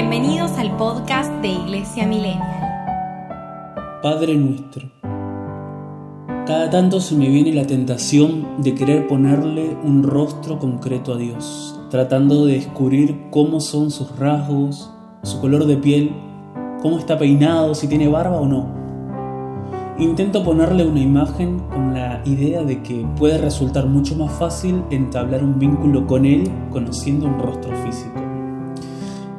Bienvenidos al podcast de Iglesia Millennial. Padre nuestro, cada tanto se me viene la tentación de querer ponerle un rostro concreto a Dios, tratando de descubrir cómo son sus rasgos, su color de piel, cómo está peinado, si tiene barba o no. Intento ponerle una imagen con la idea de que puede resultar mucho más fácil entablar un vínculo con él conociendo un rostro físico.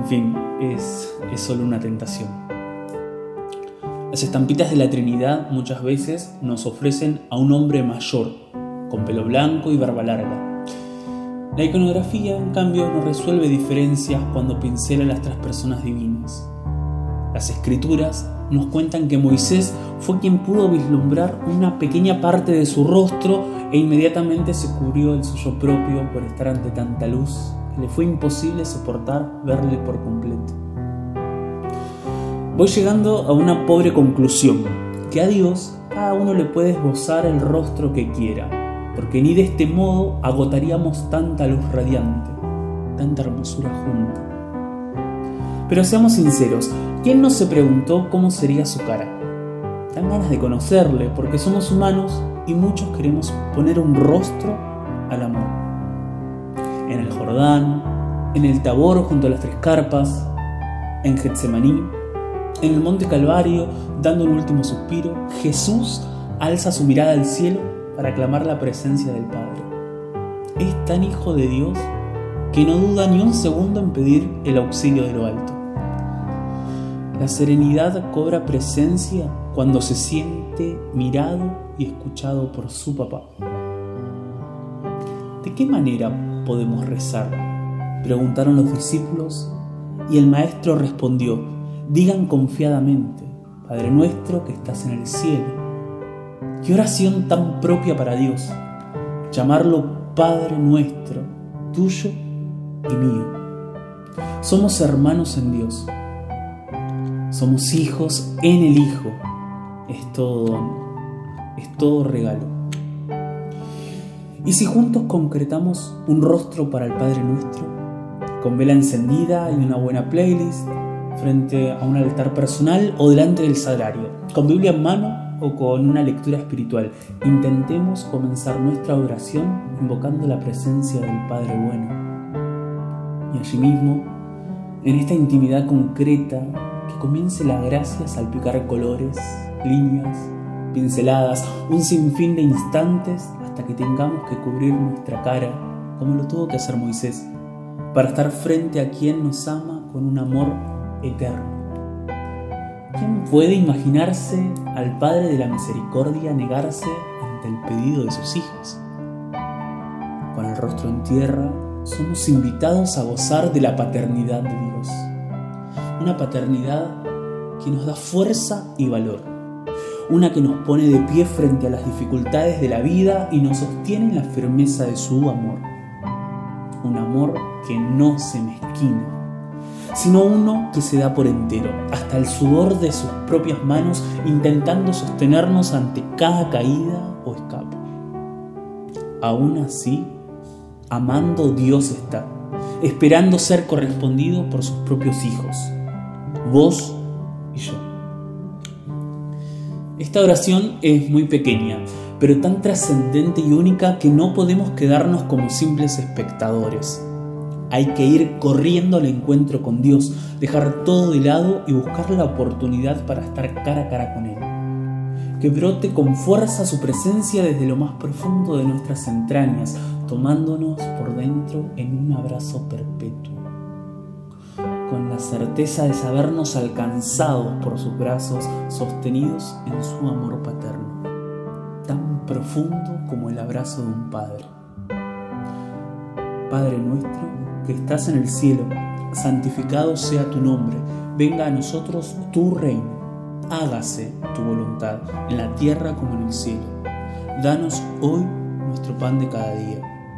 En fin, es, solo una tentación. Las estampitas de la Trinidad muchas veces nos ofrecen a un hombre mayor, con pelo blanco y barba larga. La iconografía, en cambio, no resuelve diferencias cuando pincela las tres personas divinas. Las escrituras nos cuentan que Moisés fue quien pudo vislumbrar una pequeña parte de su rostro e inmediatamente se cubrió el suyo propio por estar ante tanta luz le fue imposible soportar verle por completo. Voy llegando a una pobre conclusión, que a Dios cada uno le puede esbozar el rostro que quiera, porque ni de este modo agotaríamos tanta luz radiante, tanta hermosura junta. Pero seamos sinceros, ¿quién no se preguntó cómo sería su cara? Dan ganas de conocerle, porque somos humanos y muchos queremos poner un rostro al amor. En el Jordán, en el Tabor junto a las tres carpas, en Getsemaní, en el Monte Calvario, dando un último suspiro, Jesús alza su mirada al cielo para aclamar la presencia del Padre. Es tan hijo de Dios que no duda ni un segundo en pedir el auxilio de lo alto. La serenidad cobra presencia cuando se siente mirado y escuchado por su papá. ¿De qué manera podemos rezar? Preguntaron los discípulos y el maestro respondió, digan confiadamente, Padre nuestro que estás en el cielo. Qué oración tan propia para Dios, llamarlo Padre nuestro, tuyo y mío. Somos hermanos en Dios, somos hijos en el Hijo, es todo don, es todo regalo. ¿Y si juntos concretamos un rostro para el Padre nuestro, con vela encendida y una buena playlist, frente a un altar personal o delante del sagrario, con Biblia en mano o con una lectura espiritual. Intentemos comenzar nuestra oración invocando la presencia del Padre Bueno. Y allí mismo, en esta intimidad concreta, que comience la gracia a salpicar colores, líneas, pinceladas, un sinfín de instantes que tengamos que cubrir nuestra cara, como lo tuvo que hacer Moisés, para estar frente a quien nos ama con un amor eterno. ¿Quién puede imaginarse al Padre de la Misericordia negarse ante el pedido de sus hijos? Con el rostro en tierra, somos invitados a gozar de la paternidad de Dios. Una paternidad que nos da fuerza y valor. Una que nos pone de pie frente a las dificultades de la vida y nos sostiene en la firmeza de su amor. Un amor que no se mezquina sino uno que se da por entero, hasta el sudor de sus propias manos, intentando sostenernos ante cada caída o escape. Aún así, amando Dios está, esperando ser correspondido por sus propios hijos, vos y yo. Esta oración es muy pequeña, pero tan trascendente y única que no podemos quedarnos como simples espectadores hay que ir corriendo al encuentro con Dios, dejar todo de lado y buscar la oportunidad para estar cara a cara con Él. Que brote con fuerza su presencia desde lo más profundo de nuestras entrañas, tomándonos por dentro en un abrazo perpetuo. Con la certeza de sabernos alcanzados por sus brazos, sostenidos en su amor paterno, tan profundo como el abrazo de un padre. Padre nuestro, que estás en el cielo, santificado sea tu nombre, venga a nosotros tu reino, hágase tu voluntad, en la tierra como en el cielo. Danos hoy nuestro pan de cada día.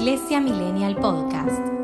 Iglesia Millennial Podcast.